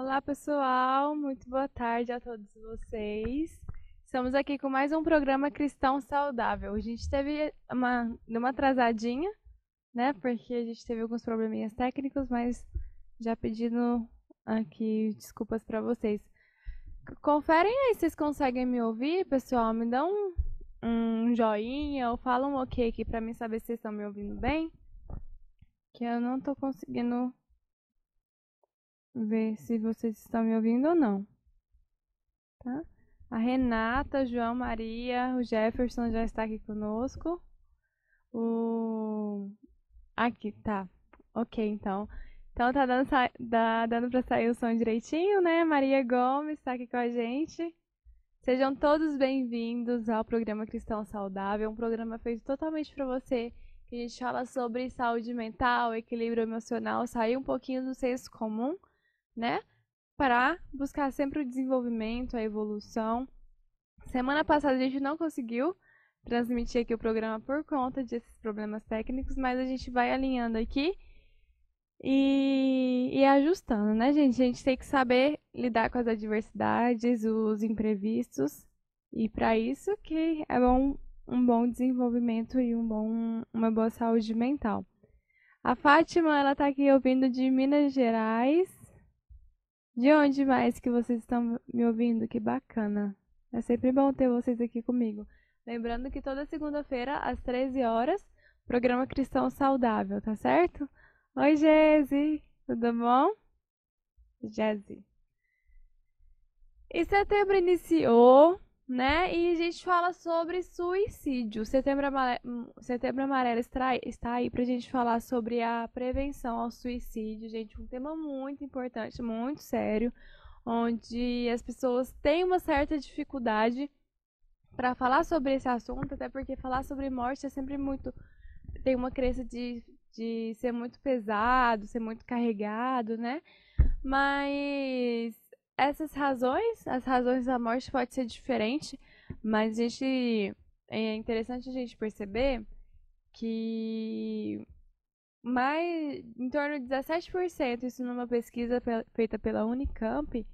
Olá, pessoal. Muito boa tarde a todos vocês. Estamos aqui com mais um programa Cristão Saudável. A gente teve uma, uma atrasadinha, né? Porque a gente teve alguns probleminhas técnicos, mas já pedindo aqui desculpas para vocês. Conferem aí se vocês conseguem me ouvir, pessoal. Me dão um, joinha ou falam um ok aqui para mim saber se vocês estão me ouvindo bem. Que eu não tô conseguindo ver se vocês estão me ouvindo ou não. Tá? A Renata, João Maria, o Jefferson já está aqui conosco. O aqui tá. OK, então. Então tá dando tá dando para sair o som direitinho, né? Maria Gomes está aqui com a gente. Sejam todos bem-vindos ao programa Cristão Saudável, um programa feito totalmente para você que a gente fala sobre saúde mental, equilíbrio emocional, sair um pouquinho do senso comum né? Para buscar sempre o desenvolvimento, a evolução. Semana passada a gente não conseguiu transmitir aqui o programa por conta desses problemas técnicos, mas a gente vai alinhando aqui e, e ajustando, né, gente? A gente tem que saber lidar com as adversidades, os imprevistos, e para isso que é bom um bom desenvolvimento e um bom, uma boa saúde mental. A Fátima, ela tá aqui ouvindo de Minas Gerais. De onde mais que vocês estão me ouvindo? Que bacana. É sempre bom ter vocês aqui comigo. Lembrando que toda segunda-feira, às 13 horas, programa Cristão Saudável, tá certo? Oi, Gese! Tudo bom? Gese. E setembro iniciou, né? E a gente fala sobre suicídio. Setembro Amarelo, Setembro Amarelo está aí para a gente falar sobre a prevenção ao suicídio, gente. Um tema muito importante, muito sério, onde as pessoas têm uma certa dificuldade para falar sobre esse assunto, até porque falar sobre morte é sempre muito. tem uma crença de, de ser muito pesado, ser muito carregado, né? Mas essas razões, as razões da morte pode ser diferente, mas a gente é interessante a gente perceber que mais em torno de 17%, isso numa pesquisa feita pela Unicamp,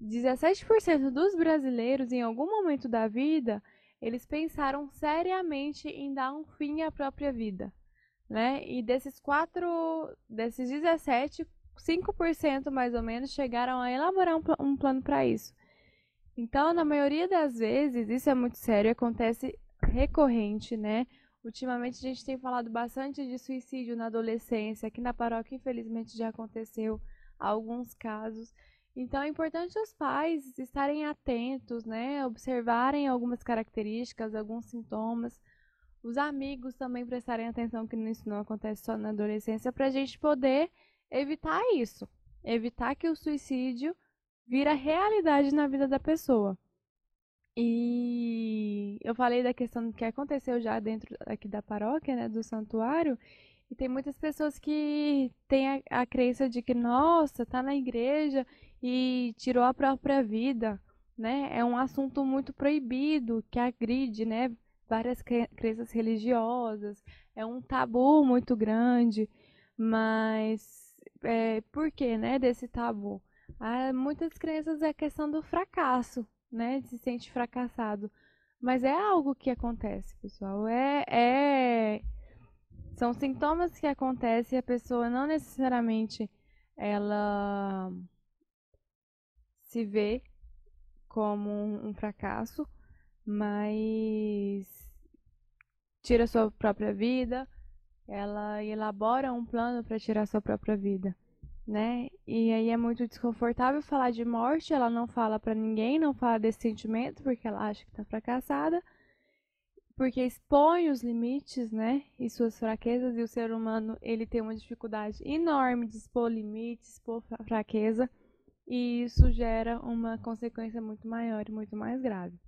17% dos brasileiros em algum momento da vida, eles pensaram seriamente em dar um fim à própria vida, né? E desses quatro, desses 17, 5% mais ou menos chegaram a elaborar um, pl um plano para isso. Então, na maioria das vezes, isso é muito sério, acontece recorrente, né? Ultimamente a gente tem falado bastante de suicídio na adolescência. Aqui na paróquia, infelizmente, já aconteceu alguns casos. Então é importante os pais estarem atentos, né? Observarem algumas características, alguns sintomas. Os amigos também prestarem atenção que isso não acontece só na adolescência, para a gente poder evitar isso, evitar que o suicídio vira realidade na vida da pessoa. E eu falei da questão que aconteceu já dentro aqui da paróquia, né, do santuário, e tem muitas pessoas que têm a, a crença de que, nossa, tá na igreja e tirou a própria vida, né? É um assunto muito proibido, que agride, né, várias crenças religiosas, é um tabu muito grande, mas é, por que, né, desse tabu? Há muitas crenças é a questão do fracasso, né, de se sente fracassado. Mas é algo que acontece, pessoal. É, é... São sintomas que acontecem e a pessoa não necessariamente ela se vê como um fracasso, mas tira sua própria vida, ela elabora um plano para tirar sua própria vida, né? E aí é muito desconfortável falar de morte, ela não fala para ninguém, não fala desse sentimento porque ela acha que está fracassada, porque expõe os limites, né? E suas fraquezas e o ser humano, ele tem uma dificuldade enorme de expor limites, expor fraqueza, e isso gera uma consequência muito maior e muito mais grave.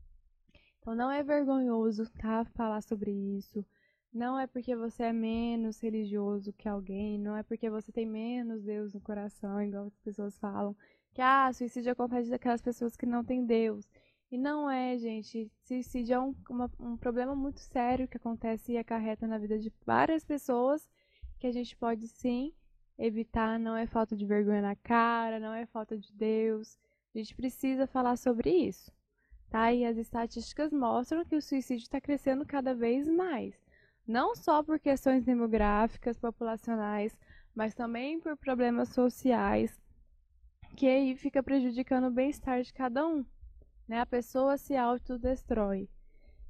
Então não é vergonhoso, tá? Falar sobre isso não é porque você é menos religioso que alguém, não é porque você tem menos Deus no coração, igual as pessoas falam, que ah, suicídio acontece daquelas pessoas que não têm Deus. E não é, gente. Suicídio é um, uma, um problema muito sério que acontece e acarreta na vida de várias pessoas, que a gente pode sim evitar, não é falta de vergonha na cara, não é falta de Deus. A gente precisa falar sobre isso, tá? E as estatísticas mostram que o suicídio está crescendo cada vez mais. Não só por questões demográficas, populacionais, mas também por problemas sociais, que aí fica prejudicando o bem-estar de cada um. Né? A pessoa se autodestrói.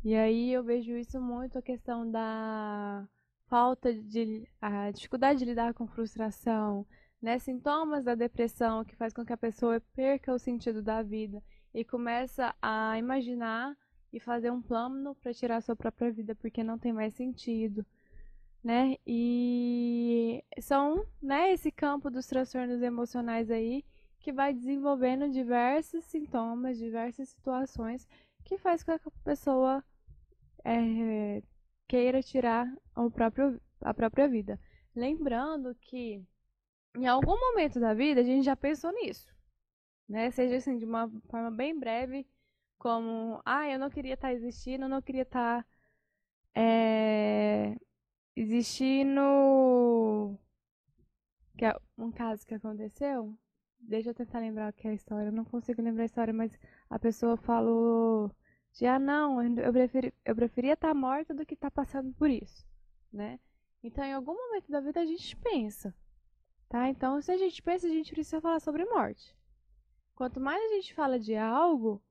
E aí eu vejo isso muito a questão da falta de a dificuldade de lidar com frustração, né, sintomas da depressão que faz com que a pessoa perca o sentido da vida e começa a imaginar e fazer um plano para tirar sua própria vida porque não tem mais sentido, né? E são, né, esse campo dos transtornos emocionais aí que vai desenvolvendo diversos sintomas, diversas situações que faz com que a pessoa é, queira tirar o próprio, a própria vida. Lembrando que em algum momento da vida a gente já pensou nisso, né? Seja assim, de uma forma bem breve, como, ah, eu não queria estar tá existindo, não queria estar tá, é, existindo. Que é um caso que aconteceu. Deixa eu tentar lembrar o que é a história. Eu não consigo lembrar a história, mas a pessoa falou de ah não, eu, preferi, eu preferia estar tá morta do que estar tá passando por isso, né? Então, em algum momento da vida a gente pensa, tá? Então, se a gente pensa, a gente precisa falar sobre morte. Quanto mais a gente fala de algo,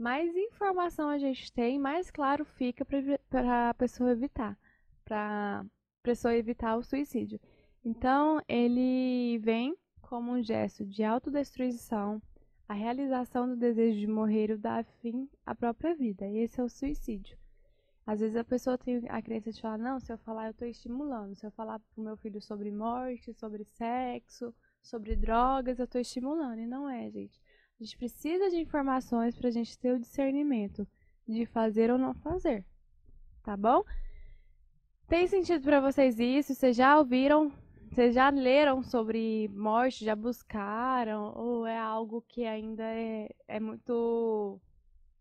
mais informação a gente tem, mais claro fica para a pessoa evitar, para a pessoa evitar o suicídio. Então, ele vem como um gesto de autodestruição, a realização do desejo de morrer o dá fim à própria vida. Esse é o suicídio. Às vezes a pessoa tem a crença de falar, não, se eu falar eu estou estimulando. Se eu falar para o meu filho sobre morte, sobre sexo, sobre drogas, eu estou estimulando. E não é, gente. A gente precisa de informações para a gente ter o discernimento de fazer ou não fazer. Tá bom? Tem sentido para vocês isso? Vocês já ouviram vocês já leram sobre morte, já buscaram? Ou é algo que ainda é, é muito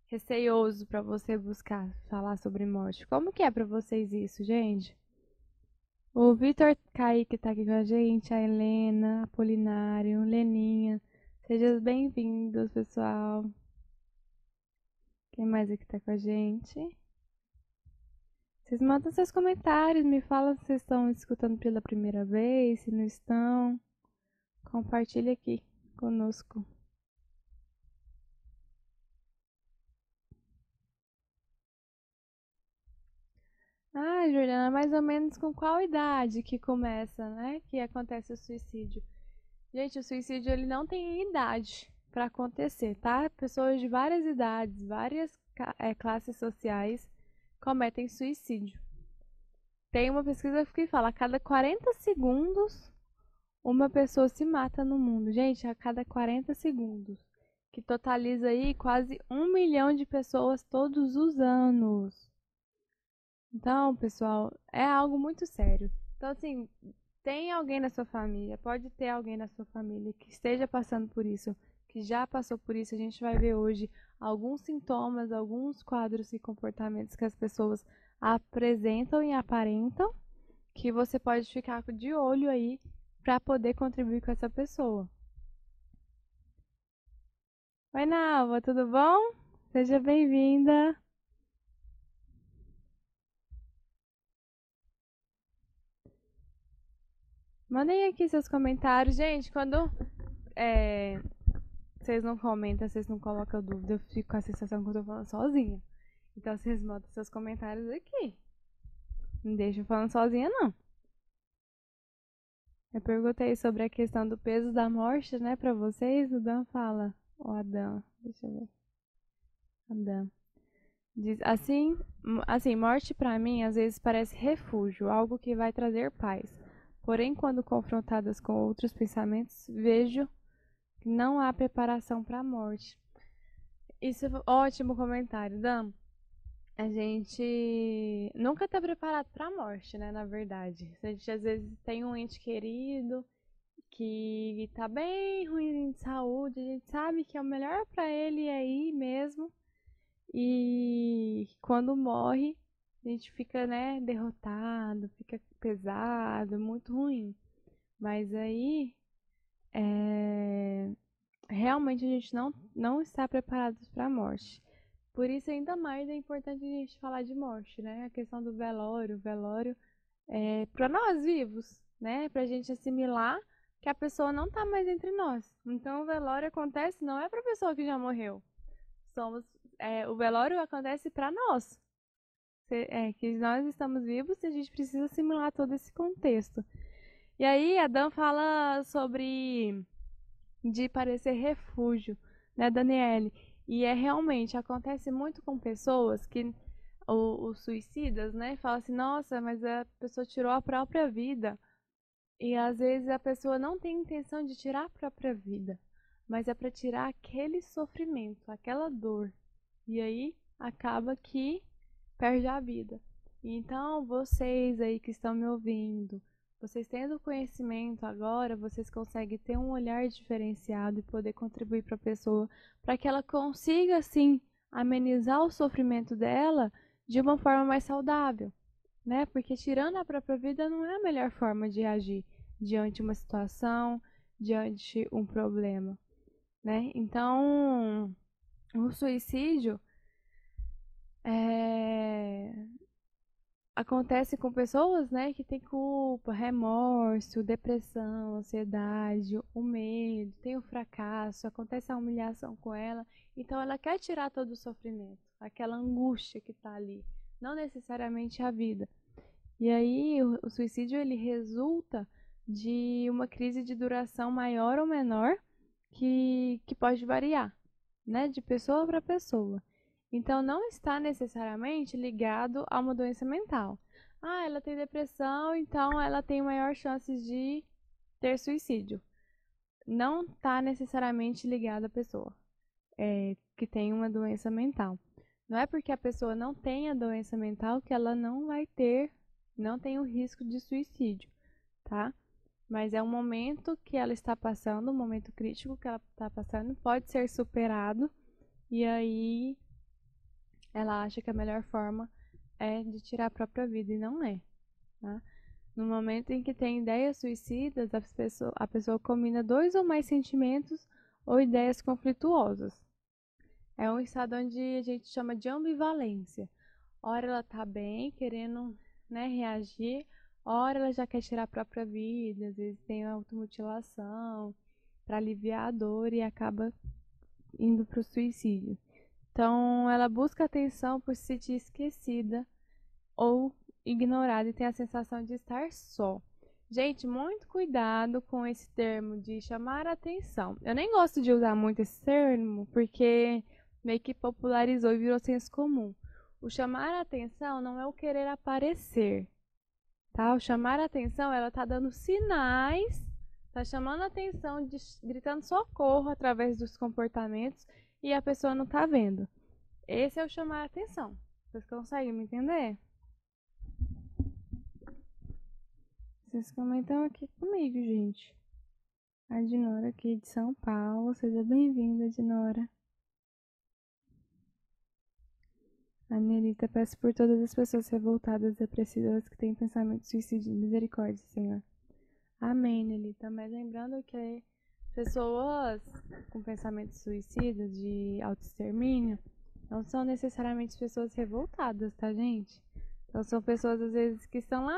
receioso para você buscar falar sobre morte? Como que é para vocês isso, gente? O Vitor Kaique está aqui com a gente, a Helena, Apolinário, Leninha. Sejam bem-vindos, pessoal. Quem mais aqui está com a gente? Vocês mandam seus comentários, me falam se vocês estão escutando pela primeira vez, se não estão. Compartilhe aqui conosco. Ah, Juliana, mais ou menos com qual idade que começa, né? Que acontece o suicídio? Gente, o suicídio ele não tem idade para acontecer, tá? Pessoas de várias idades, várias é, classes sociais cometem suicídio. Tem uma pesquisa que fala a cada 40 segundos uma pessoa se mata no mundo. Gente, a cada 40 segundos. Que totaliza aí quase um milhão de pessoas todos os anos. Então, pessoal, é algo muito sério. Então, assim, tem alguém na sua família, pode ter alguém na sua família que esteja passando por isso, que já passou por isso. A gente vai ver hoje alguns sintomas, alguns quadros e comportamentos que as pessoas apresentam e aparentam, que você pode ficar de olho aí para poder contribuir com essa pessoa. Oi, Nalva, tudo bom? Seja bem-vinda. Mandem aqui seus comentários. Gente, quando é, vocês não comentam, vocês não colocam dúvida, eu fico com a sensação que eu tô falando sozinha. Então vocês mandam seus comentários aqui. Não deixa eu falando sozinha, não. Eu perguntei sobre a questão do peso da morte, né, pra vocês. O Dan fala. O Adão. Deixa eu ver. Adão. Diz assim, assim, morte para mim às vezes parece refúgio, algo que vai trazer paz. Porém, quando confrontadas com outros pensamentos, vejo não há preparação para a morte. Isso é ótimo comentário, Dan. A gente nunca está preparado para a morte, né? Na verdade, a gente às vezes tem um ente querido que está bem ruim de saúde, a gente sabe que é o melhor para ele é aí mesmo. E quando morre, a gente fica, né, derrotado, fica pesado, muito ruim. Mas aí, é... realmente a gente não, não está preparado para a morte. Por isso, ainda mais é importante a gente falar de morte, né? A questão do velório, velório é para nós vivos, né? Para a gente assimilar que a pessoa não está mais entre nós. Então, o velório acontece não é para a pessoa que já morreu. Somos, é, o velório acontece para nós, é, que nós estamos vivos e a gente precisa assimilar todo esse contexto. E aí, Adão fala sobre de parecer refúgio, né, Daniele? E é realmente, acontece muito com pessoas que, os suicidas, né, falam assim, nossa, mas a pessoa tirou a própria vida. E às vezes a pessoa não tem intenção de tirar a própria vida, mas é para tirar aquele sofrimento, aquela dor. E aí acaba que perde a vida. Então, vocês aí que estão me ouvindo, vocês tendo conhecimento agora, vocês conseguem ter um olhar diferenciado e poder contribuir para a pessoa, para que ela consiga, assim, amenizar o sofrimento dela de uma forma mais saudável, né? Porque tirando a própria vida não é a melhor forma de agir diante uma situação, diante um problema, né? Então, o suicídio é, acontece com pessoas, né, que tem culpa, remorso, depressão, ansiedade, o medo, tem o fracasso, acontece a humilhação com ela, então ela quer tirar todo o sofrimento, aquela angústia que está ali, não necessariamente a vida. E aí o, o suicídio ele resulta de uma crise de duração maior ou menor que, que pode variar, né, de pessoa para pessoa. Então, não está necessariamente ligado a uma doença mental. Ah, ela tem depressão, então ela tem maior chance de ter suicídio. Não está necessariamente ligado à pessoa é, que tem uma doença mental. Não é porque a pessoa não tem a doença mental que ela não vai ter, não tem o risco de suicídio, tá? Mas é um momento que ela está passando, um momento crítico que ela está passando, pode ser superado e aí ela acha que a melhor forma é de tirar a própria vida e não é. Tá? No momento em que tem ideias suicidas, a pessoa, a pessoa combina dois ou mais sentimentos ou ideias conflituosas. É um estado onde a gente chama de ambivalência. Ora ela tá bem, querendo né, reagir, ora ela já quer tirar a própria vida, às vezes tem automutilação para aliviar a dor e acaba indo para o suicídio. Então, ela busca atenção por se sentir esquecida ou ignorada e tem a sensação de estar só. Gente, muito cuidado com esse termo de chamar atenção. Eu nem gosto de usar muito esse termo porque meio que popularizou e virou senso comum. O chamar atenção não é o querer aparecer, tá? O chamar atenção, ela tá dando sinais, tá chamando atenção, de, gritando socorro através dos comportamentos e a pessoa não tá vendo. Esse é o chamar a atenção. Vocês conseguem me entender? Vocês comentam aqui comigo, gente. A Dinora aqui de São Paulo. Seja bem-vinda, Dinora. A Nelita, peço por todas as pessoas revoltadas, depressivas que têm pensamento suicídio. Misericórdia, Senhor. Amém, Nelita. Mas lembrando que Pessoas com pensamentos suicidas, de autoextermínio, não são necessariamente pessoas revoltadas, tá, gente? Então são pessoas, às vezes, que estão lá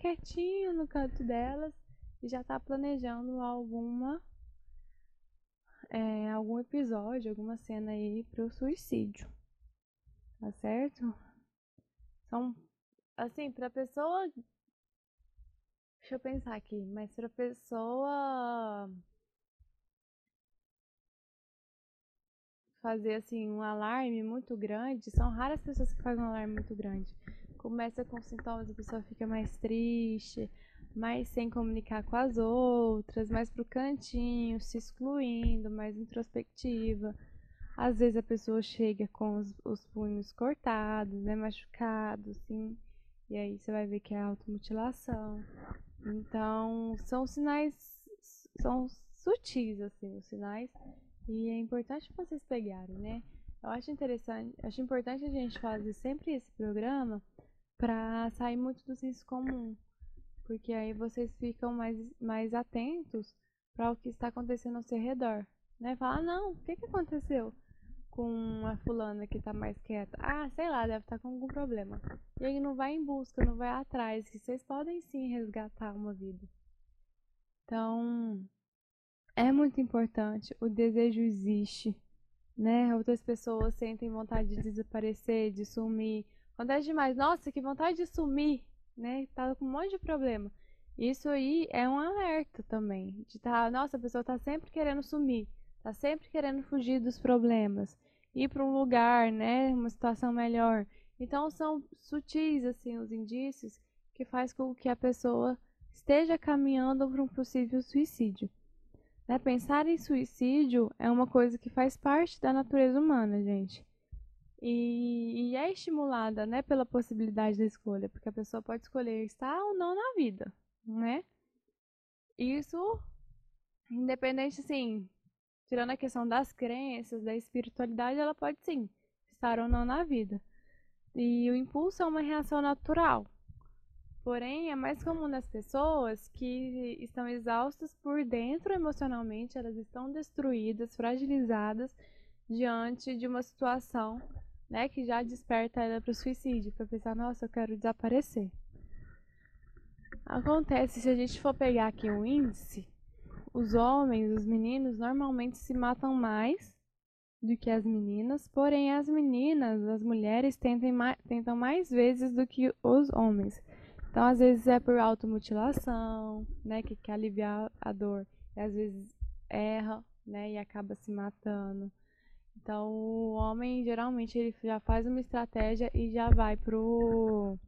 quietinho no canto delas e já tá planejando alguma é, algum episódio, alguma cena aí pro suicídio. Tá certo? São assim, pra pessoa Deixa eu pensar aqui, mas pra pessoa fazer assim um alarme muito grande, são raras pessoas que fazem um alarme muito grande. Começa com sintomas, a pessoa fica mais triste, mais sem comunicar com as outras, mais pro cantinho, se excluindo, mais introspectiva. Às vezes a pessoa chega com os, os punhos cortados, né, machucados, assim, e aí você vai ver que é automutilação. Então, são sinais, são sutis, assim, os sinais e é importante vocês pegarem, né? Eu acho interessante, acho importante a gente fazer sempre esse programa para sair muito do senso comum. porque aí vocês ficam mais, mais atentos para o que está acontecendo ao seu redor, né? Falar, ah, não, o que, que aconteceu com a fulana que está mais quieta? Ah, sei lá, deve estar tá com algum problema. E aí não vai em busca, não vai atrás, que vocês podem sim resgatar uma vida. Então, é muito importante, o desejo existe, né? Outras pessoas sentem vontade de desaparecer, de sumir. É demais, nossa, que vontade de sumir, né? Tá com um monte de problema. Isso aí é um alerta também. De tá, nossa, a pessoa tá sempre querendo sumir, tá sempre querendo fugir dos problemas, ir para um lugar, né? Uma situação melhor. Então são sutis assim os indícios que faz com que a pessoa esteja caminhando para um possível suicídio. Né? Pensar em suicídio é uma coisa que faz parte da natureza humana, gente. E, e, é estimulada né, pela possibilidade da escolha, porque a pessoa pode escolher estar ou não na vida, né? Isso, independente, assim, tirando a questão das crenças, da espiritualidade, ela pode sim estar ou não na vida. E o impulso é uma reação natural, Porém, é mais comum nas pessoas que estão exaustas por dentro emocionalmente, elas estão destruídas, fragilizadas diante de uma situação né, que já desperta ela para o suicídio, para pensar, nossa, eu quero desaparecer. Acontece, se a gente for pegar aqui um índice, os homens, os meninos, normalmente se matam mais do que as meninas, porém as meninas, as mulheres, tentam mais, tentam mais vezes do que os homens. Então, às vezes é por automutilação, né, que quer aliviar a dor, e às vezes erra, né, e acaba se matando. Então, o homem geralmente ele já faz uma estratégia e já vai pro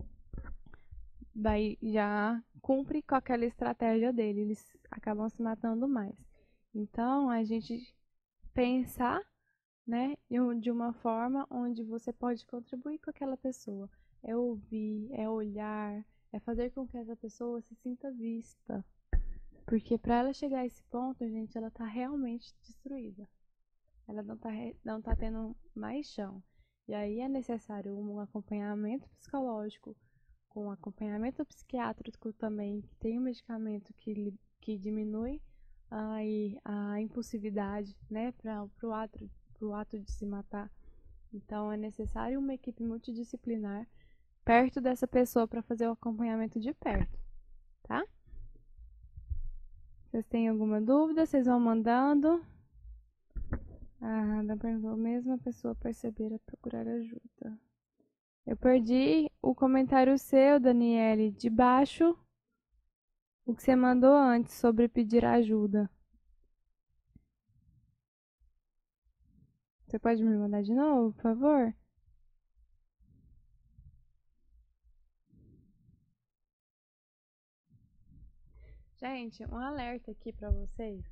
vai já cumpre com aquela estratégia dele, eles acabam se matando mais. Então, a gente pensar, né, de uma forma onde você pode contribuir com aquela pessoa. É ouvir, é olhar, é fazer com que essa pessoa se sinta vista. Porque para ela chegar a esse ponto, gente, ela tá realmente destruída. Ela não tá, não tá tendo mais chão. E aí é necessário um acompanhamento psicológico, com acompanhamento psiquiátrico também, que tem um medicamento que, que diminui aí a impulsividade, né, para o ato, ato de se matar. Então é necessário uma equipe multidisciplinar perto dessa pessoa para fazer o acompanhamento de perto, tá? Vocês têm alguma dúvida? Vocês vão mandando. Ah, dá pra a mesma pessoa perceber a procurar ajuda. Eu perdi o comentário seu, Daniele, de baixo. O que você mandou antes sobre pedir ajuda. Você pode me mandar de novo, por favor? Gente, um alerta aqui para vocês.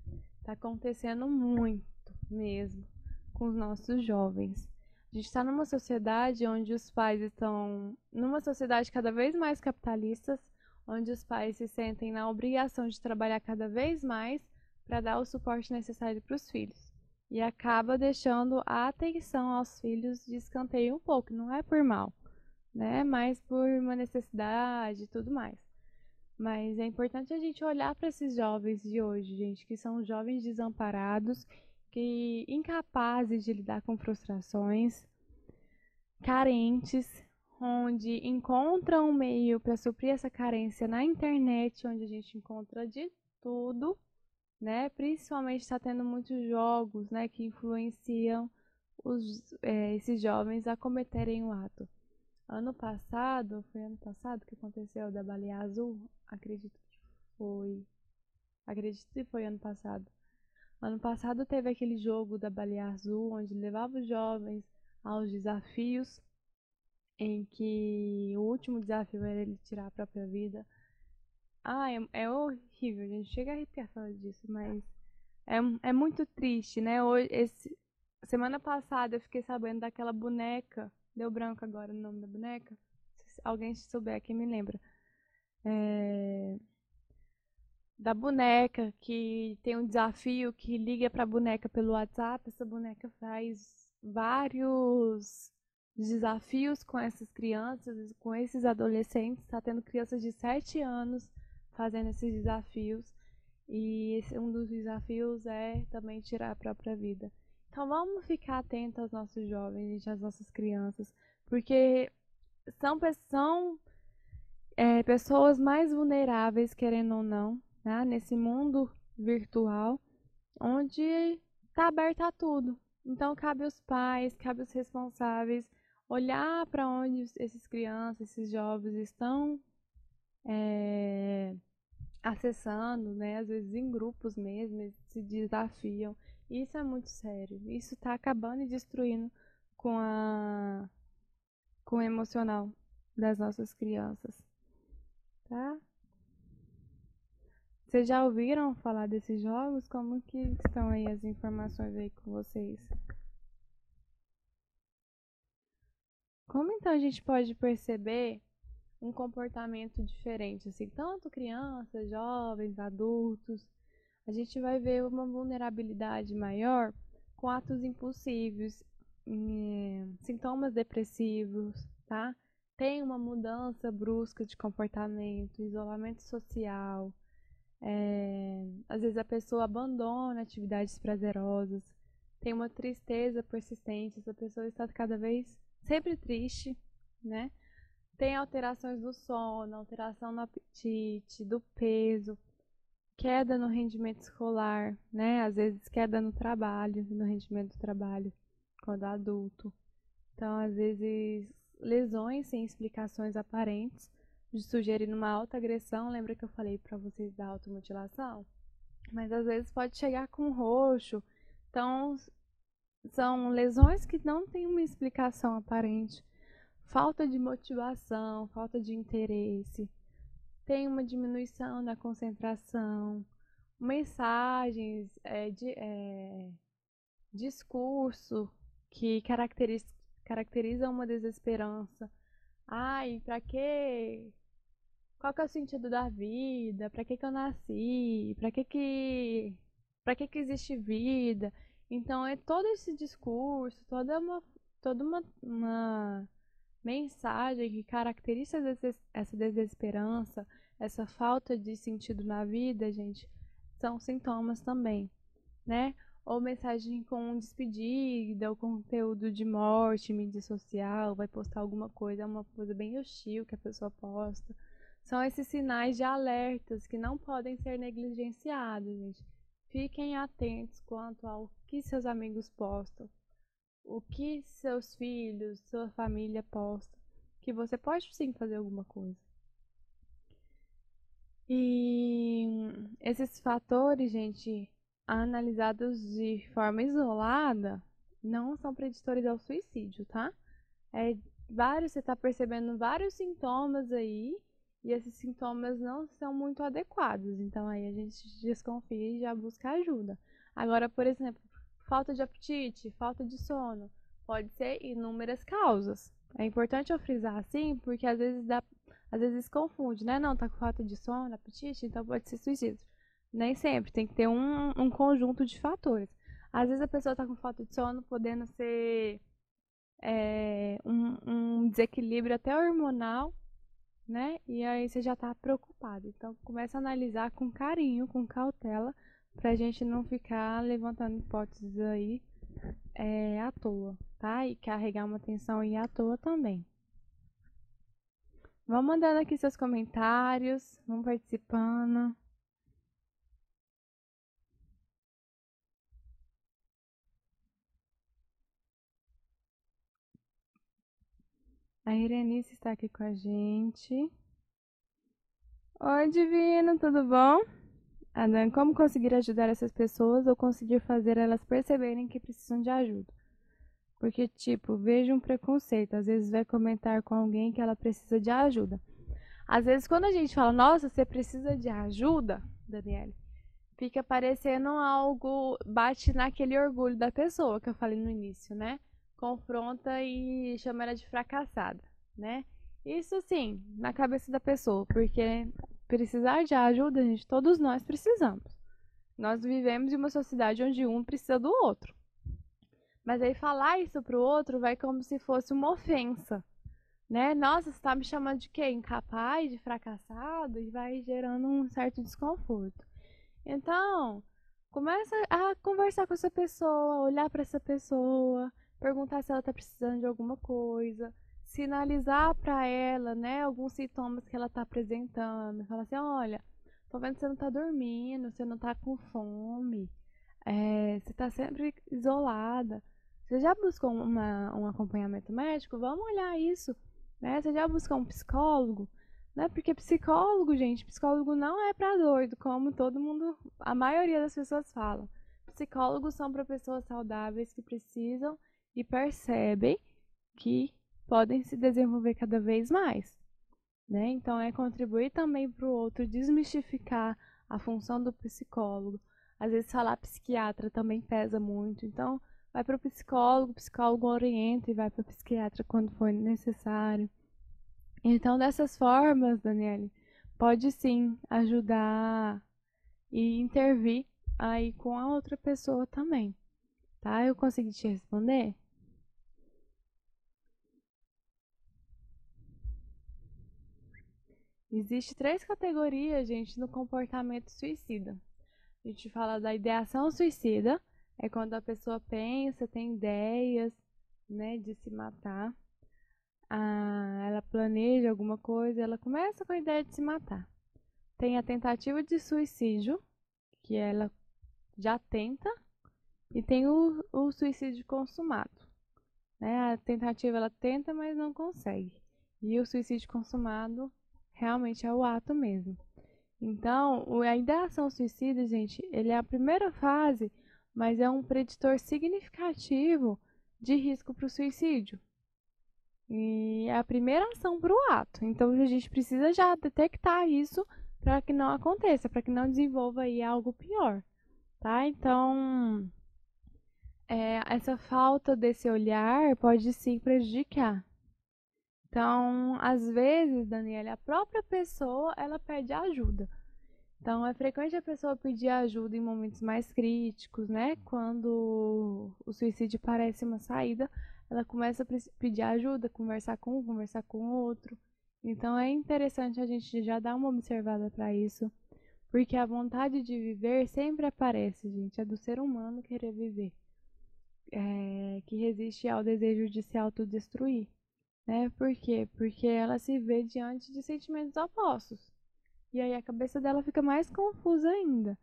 Tá acontecendo muito mesmo com os nossos jovens. A gente está numa sociedade onde os pais estão numa sociedade cada vez mais capitalista, onde os pais se sentem na obrigação de trabalhar cada vez mais para dar o suporte necessário para os filhos. E acaba deixando a atenção aos filhos de escanteio um pouco, não é por mal, né? Mas por uma necessidade e tudo mais. Mas é importante a gente olhar para esses jovens de hoje, gente, que são jovens desamparados, que incapazes de lidar com frustrações, carentes, onde encontram um meio para suprir essa carência na internet, onde a gente encontra de tudo, né? Principalmente está tendo muitos jogos, né, que influenciam os, é, esses jovens a cometerem o ato. Ano passado, foi ano passado que aconteceu da baleia azul? Acredito que foi. Acredito que foi ano passado. Ano passado teve aquele jogo da baleia azul, onde levava os jovens aos desafios, em que o último desafio era ele tirar a própria vida. Ah, é, é horrível, a gente chega a arrepiar falando disso, mas é, é muito triste, né? Hoje, esse, semana passada eu fiquei sabendo daquela boneca Deu branco agora o nome da boneca. Se alguém souber aqui me lembra. É... Da boneca que tem um desafio que liga para a boneca pelo WhatsApp. Essa boneca faz vários desafios com essas crianças, com esses adolescentes. Está tendo crianças de 7 anos fazendo esses desafios. E um dos desafios é também tirar a própria vida. Então vamos ficar atentos aos nossos jovens, às nossas crianças, porque são, são é, pessoas mais vulneráveis, querendo ou não, né? nesse mundo virtual, onde está aberto a tudo. Então cabe aos pais, cabe aos responsáveis olhar para onde esses crianças, esses jovens estão é, acessando, né? Às vezes em grupos mesmo, eles se desafiam. Isso é muito sério. Isso está acabando e destruindo com a com o emocional das nossas crianças, tá? Vocês já ouviram falar desses jogos? Como que estão aí as informações aí com vocês? Como então a gente pode perceber um comportamento diferente, assim, tanto crianças, jovens, adultos, a gente vai ver uma vulnerabilidade maior com atos impulsivos, eh, sintomas depressivos, tá? Tem uma mudança brusca de comportamento, isolamento social, é, às vezes a pessoa abandona atividades prazerosas, tem uma tristeza persistente, essa pessoa está cada vez sempre triste, né? Tem alterações do sono, alteração no apetite, do peso, queda no rendimento escolar, né? Às vezes queda no trabalho, no rendimento do trabalho, quando adulto. Então, às vezes, lesões sem explicações aparentes sugerir uma alta agressão. Lembra que eu falei para vocês da automutilação? Mas às vezes pode chegar com roxo. Então, são lesões que não têm uma explicação aparente. Falta de motivação, falta de interesse. Tem uma diminuição da concentração. Mensagens, é, de, é, discurso que caracteriza, caracteriza uma desesperança. Ai, pra que qual que é o sentido da vida? Para que que eu nasci? Para que que para que que existe vida? Então é todo esse discurso, toda uma toda uma, uma mensagem que caracteriza essa desesperança, essa falta de sentido na vida, gente, são sintomas também, né? Ou mensagem com despedida, ou conteúdo de morte, mídia social, vai postar alguma coisa, é uma coisa bem hostil que a pessoa posta. São esses sinais de alertas que não podem ser negligenciados, gente. Fiquem atentos quanto ao que seus amigos postam, o que seus filhos, sua família posta, que você pode sim fazer alguma coisa. E esses fatores, gente, analisados de forma isolada, não são preditores ao suicídio, tá? É vários, você está percebendo vários sintomas aí e esses sintomas não são muito adequados. Então aí a gente desconfia e já busca ajuda. Agora, por exemplo, falta de apetite, falta de sono, pode ser inúmeras causas. É importante eu frisar assim, porque às vezes dá, às vezes confunde, né? Não, tá com falta de sono, apetite, então pode ser suicídio. Nem sempre, tem que ter um, um conjunto de fatores. Às vezes a pessoa tá com falta de sono, podendo ser é, um, um desequilíbrio até hormonal, né? E aí você já tá preocupado. Então começa a analisar com carinho, com cautela, pra gente não ficar levantando hipóteses aí é, à toa, tá? E carregar uma atenção aí à toa também. Vão mandando aqui seus comentários, vão participando. A Irenice está aqui com a gente. Oi, Divino, tudo bom? Adam, como conseguir ajudar essas pessoas ou conseguir fazer elas perceberem que precisam de ajuda? Porque, tipo, vejo um preconceito. Às vezes vai comentar com alguém que ela precisa de ajuda. Às vezes, quando a gente fala, nossa, você precisa de ajuda, Daniele, fica parecendo algo, bate naquele orgulho da pessoa que eu falei no início, né? confronta e chama ela de fracassada, né? Isso sim, na cabeça da pessoa, porque precisar de ajuda, gente, todos nós precisamos. Nós vivemos em uma sociedade onde um precisa do outro. Mas aí falar isso pro outro vai como se fosse uma ofensa, né? Nossa, você tá me chamando de quê? Incapaz, de fracassado? E vai gerando um certo desconforto. Então, começa a conversar com essa pessoa, olhar para essa pessoa, perguntar se ela tá precisando de alguma coisa, sinalizar para ela, né, alguns sintomas que ela tá apresentando. Falar assim, olha, tô vendo que você não tá dormindo, você não tá com fome, é, você tá sempre isolada. Você já buscou uma, um acompanhamento médico? Vamos olhar isso. Né? Você já buscou um psicólogo? Né? Porque psicólogo, gente, psicólogo não é para doido, como todo mundo, a maioria das pessoas falam. Psicólogos são para pessoas saudáveis que precisam e percebem que podem se desenvolver cada vez mais. Né? Então, é contribuir também para o outro desmistificar a função do psicólogo. Às vezes, falar psiquiatra também pesa muito. Então, vai para o psicólogo, o psicólogo orienta e vai para o psiquiatra quando for necessário. Então, dessas formas, Daniele, pode sim ajudar e intervir aí com a outra pessoa também. Tá? Eu consegui te responder? Existe três categorias, gente, no comportamento suicida. A gente fala da ideação suicida, é quando a pessoa pensa, tem ideias, né, de se matar. Ah, ela planeja alguma coisa, ela começa com a ideia de se matar. Tem a tentativa de suicídio, que ela já tenta, e tem o, o suicídio consumado. Né? A tentativa ela tenta, mas não consegue. E o suicídio consumado realmente é o ato mesmo. Então, a ideação suicida, gente, ele é a primeira fase mas é um preditor significativo de risco para o suicídio. E é a primeira ação para o ato. Então a gente precisa já detectar isso para que não aconteça, para que não desenvolva aí algo pior, tá? Então é, essa falta desse olhar pode sim prejudicar. Então, às vezes, Daniela, a própria pessoa ela pede ajuda. Então, é frequente a pessoa pedir ajuda em momentos mais críticos, né? Quando o suicídio parece uma saída, ela começa a pedir ajuda, conversar com um, conversar com outro. Então, é interessante a gente já dar uma observada para isso, porque a vontade de viver sempre aparece, gente. É do ser humano querer viver, é, que resiste ao desejo de se autodestruir. Né? Por quê? Porque ela se vê diante de sentimentos opostos. E aí a cabeça dela fica mais confusa ainda.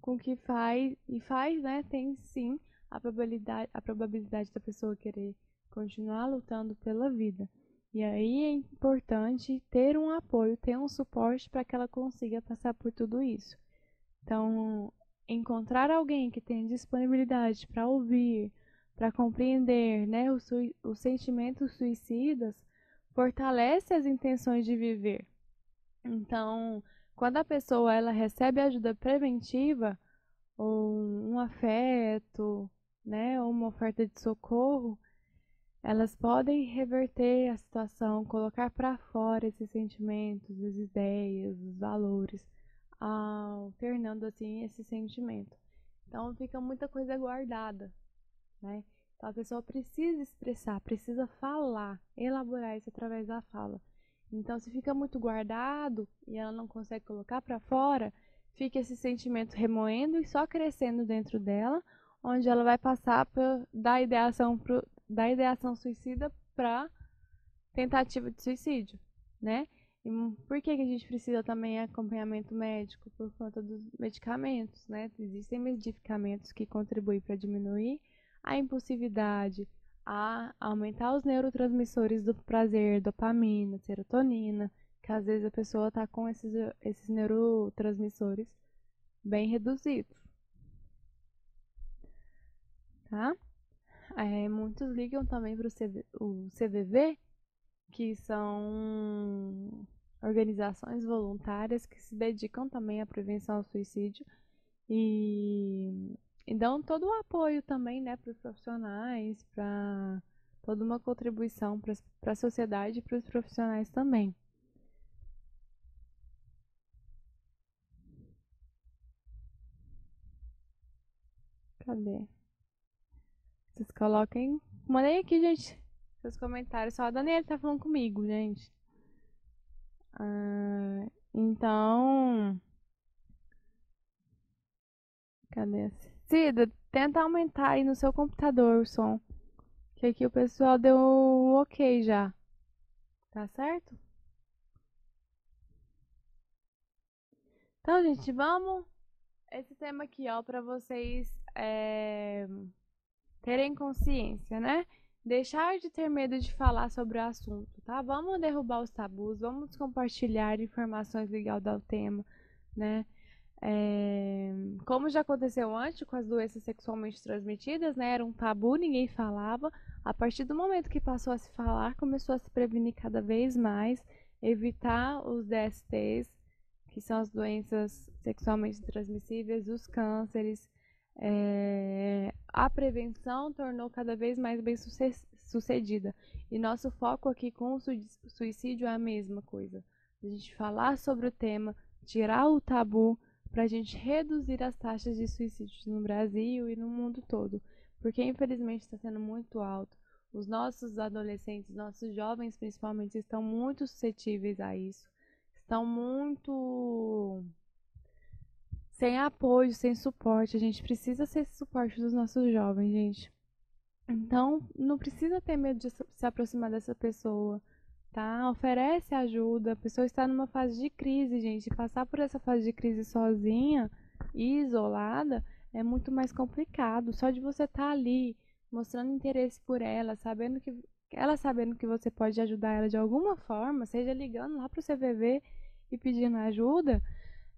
Com que faz, e faz, né? Tem sim a probabilidade, a probabilidade da pessoa querer continuar lutando pela vida. E aí é importante ter um apoio, ter um suporte para que ela consiga passar por tudo isso. Então, encontrar alguém que tenha disponibilidade para ouvir, para compreender né, os, os sentimentos suicidas, fortalece as intenções de viver. Então, quando a pessoa ela recebe ajuda preventiva, ou um afeto, né, ou uma oferta de socorro, elas podem reverter a situação, colocar para fora esses sentimentos, as ideias, os valores, alternando assim esse sentimento. Então fica muita coisa guardada, né? Então a pessoa precisa expressar, precisa falar, elaborar isso através da fala. Então, se fica muito guardado e ela não consegue colocar para fora, fica esse sentimento remoendo e só crescendo dentro dela, onde ela vai passar pra, da ideação pro, da ideação suicida para tentativa de suicídio, né? E por que, que a gente precisa também acompanhamento médico? Por conta dos medicamentos, né? Existem medicamentos que contribuem para diminuir a impulsividade, a aumentar os neurotransmissores do prazer, dopamina, serotonina, que às vezes a pessoa está com esses, esses neurotransmissores bem reduzidos. Tá? É, muitos ligam também para o CVV, que são organizações voluntárias que se dedicam também à prevenção ao suicídio e e dão todo o apoio também, né, para os profissionais, para toda uma contribuição para a sociedade e para os profissionais também. Cadê? Vocês coloquem. Mandei aqui, gente. seus comentários. Só a Daniela tá falando comigo, gente. Ah, então. Cadê? Cida, tenta aumentar aí no seu computador o som. Que aqui o pessoal deu um ok já. Tá certo? Então, gente, vamos. Esse tema aqui, ó, para vocês é, terem consciência, né? Deixar de ter medo de falar sobre o assunto, tá? Vamos derrubar os tabus, vamos compartilhar informações ligadas ao tema, né? É, como já aconteceu antes com as doenças sexualmente transmitidas, né? Era um tabu, ninguém falava. A partir do momento que passou a se falar, começou a se prevenir cada vez mais, evitar os DSTs, que são as doenças sexualmente transmissíveis, os cânceres. É, a prevenção tornou cada vez mais bem sucedida. E nosso foco aqui com o suicídio é a mesma coisa. A gente falar sobre o tema, tirar o tabu, para a gente reduzir as taxas de suicídio no Brasil e no mundo todo, porque infelizmente está sendo muito alto. Os nossos adolescentes, nossos jovens principalmente, estão muito suscetíveis a isso, estão muito sem apoio, sem suporte. A gente precisa ser esse suporte dos nossos jovens, gente. Então, não precisa ter medo de se aproximar dessa pessoa tá? Oferece ajuda. A pessoa está numa fase de crise, gente. Passar por essa fase de crise sozinha e isolada é muito mais complicado. Só de você estar tá ali mostrando interesse por ela, sabendo que ela sabendo que você pode ajudar ela de alguma forma, seja ligando lá para o CVV e pedindo ajuda,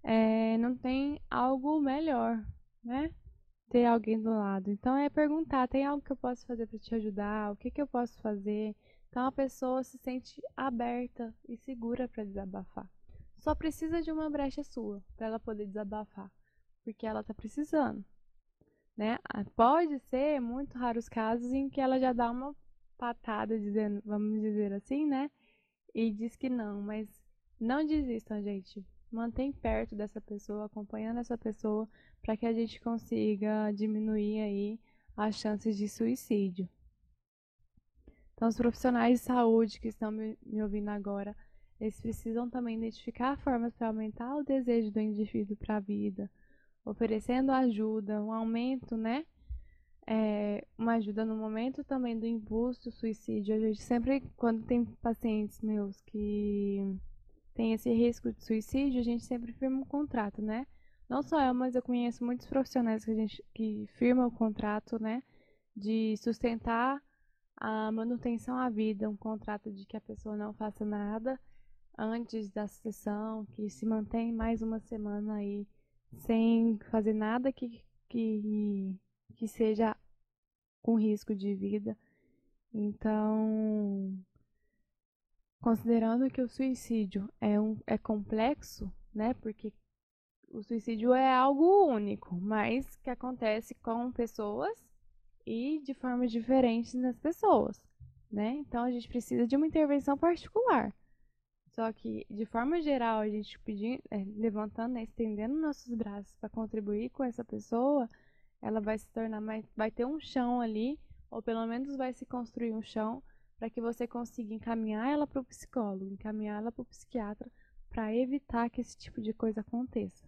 é, não tem algo melhor, né? Ter alguém do lado. Então é perguntar: tem algo que eu posso fazer para te ajudar? O que, que eu posso fazer? Então a pessoa se sente aberta e segura para desabafar. Só precisa de uma brecha sua para ela poder desabafar, porque ela está precisando. Né? Ah, pode ser muito raros casos em que ela já dá uma patada dizendo, vamos dizer assim, né? E diz que não, mas não desistam, gente. Mantém perto dessa pessoa, acompanhando essa pessoa, para que a gente consiga diminuir aí as chances de suicídio. Então, os profissionais de saúde que estão me, ouvindo agora, eles precisam também identificar formas para aumentar o desejo do indivíduo para a vida, oferecendo ajuda, um aumento, né? É, uma ajuda no momento também do impulso, suicídio. A gente sempre, quando tem pacientes meus que tem esse risco de suicídio, a gente sempre firma um contrato, né? Não só eu, mas eu conheço muitos profissionais que a gente que firmam o contrato, né? De sustentar a manutenção à vida, um contrato de que a pessoa não faça nada antes da sessão, que se mantém mais uma semana aí sem fazer nada que, que, que seja com risco de vida. Então, considerando que o suicídio é, um, é complexo, né? Porque o suicídio é algo único, mas que acontece com pessoas e de formas diferentes nas pessoas, né? Então a gente precisa de uma intervenção particular. Só que, de forma geral, a gente pedindo, é, levantando, né, estendendo nossos braços para contribuir com essa pessoa, ela vai se tornar mais, vai ter um chão ali, ou pelo menos vai se construir um chão para que você consiga encaminhar ela para o psicólogo, encaminhar ela para o psiquiatra, para evitar que esse tipo de coisa aconteça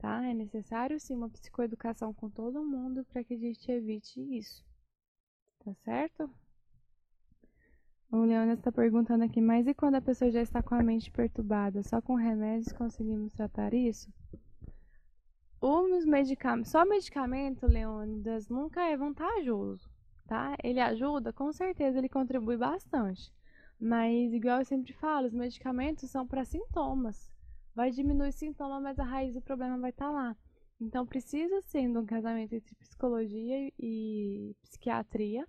tá? É necessário sim uma psicoeducação com todo mundo para que a gente evite isso. Tá certo? O Leonas está perguntando aqui, mas e quando a pessoa já está com a mente perturbada? Só com remédios conseguimos tratar isso? Os medicamentos, só medicamento, Leônidas, nunca é vantajoso, tá? Ele ajuda, com certeza ele contribui bastante. Mas, igual eu sempre falo, os medicamentos são para sintomas vai diminuir o sintoma, mas a raiz do problema vai estar tá lá. Então, precisa ser um casamento entre psicologia e psiquiatria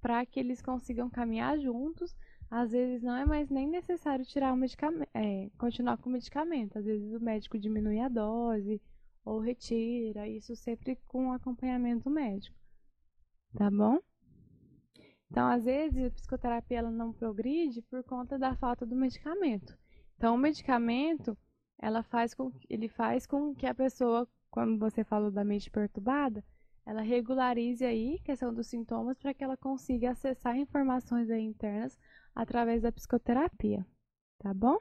para que eles consigam caminhar juntos. Às vezes não é mais nem necessário tirar o medicamento, é, continuar com o medicamento. Às vezes o médico diminui a dose ou retira, isso sempre com acompanhamento médico. Tá bom? Então, às vezes, a psicoterapia ela não progride por conta da falta do medicamento. Então, o medicamento ela faz com, ele faz com que a pessoa, como você falou da mente perturbada, ela regularize aí a questão dos sintomas para que ela consiga acessar informações internas através da psicoterapia, tá bom?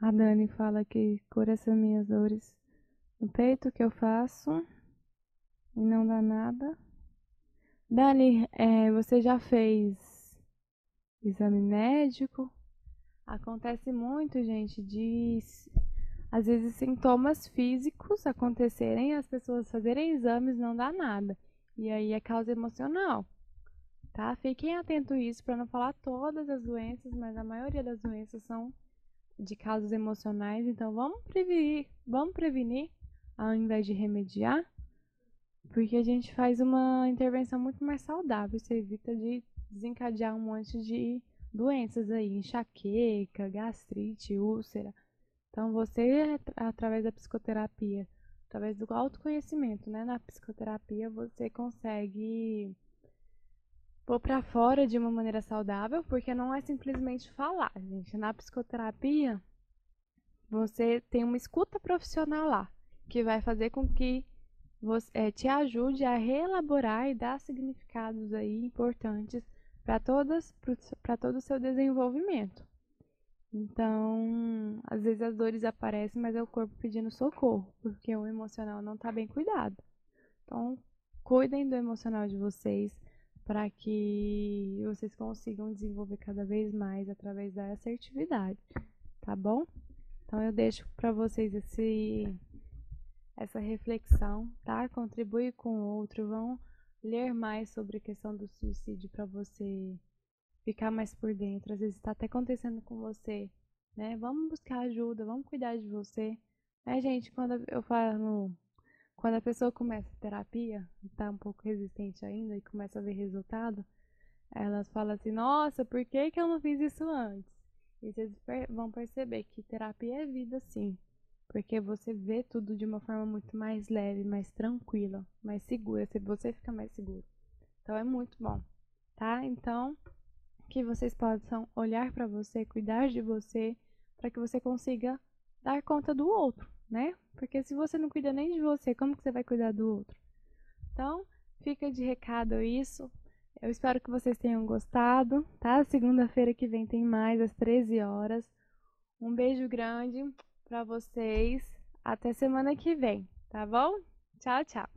A Dani fala que cura essas minhas dores no peito que eu faço e não dá nada. Dani, é, você já fez exame médico? Acontece muito, gente, de às vezes sintomas físicos acontecerem, as pessoas fazerem exames não dá nada. E aí é causa emocional. Tá? Fiquem atentos a isso para não falar todas as doenças, mas a maioria das doenças são de causas emocionais, então vamos prevenir, vamos prevenir ao invés de remediar, porque a gente faz uma intervenção muito mais saudável, isso evita de desencadear um monte de doenças aí, enxaqueca, gastrite, úlcera. Então você através da psicoterapia, através do autoconhecimento, né, na psicoterapia você consegue pôr para fora de uma maneira saudável, porque não é simplesmente falar, gente. Na psicoterapia, você tem uma escuta profissional lá, que vai fazer com que você é, te ajude a reelaborar e dar significados aí importantes para todas para todo o seu desenvolvimento. Então, às vezes as dores aparecem, mas é o corpo pedindo socorro, porque o emocional não está bem cuidado. Então, cuidem do emocional de vocês, para que vocês consigam desenvolver cada vez mais através da assertividade, tá bom? Então eu deixo para vocês esse essa reflexão, tá? Contribui com o outro, vão ler mais sobre a questão do suicídio para você ficar mais por dentro. Às vezes está até acontecendo com você, né? Vamos buscar ajuda, vamos cuidar de você. É, gente, quando eu falo quando a pessoa começa a terapia, está um pouco resistente ainda e começa a ver resultado, elas falam assim: Nossa, por que, que eu não fiz isso antes? E vocês vão perceber que terapia é vida, sim. Porque você vê tudo de uma forma muito mais leve, mais tranquila, mais segura. Você fica mais seguro. Então é muito bom, tá? Então, que vocês possam olhar para você, cuidar de você, para que você consiga dar conta do outro, né? Porque se você não cuida nem de você, como que você vai cuidar do outro? Então, fica de recado isso. Eu espero que vocês tenham gostado, tá? Segunda-feira que vem tem mais às 13 horas. Um beijo grande para vocês. Até semana que vem, tá bom? Tchau, tchau.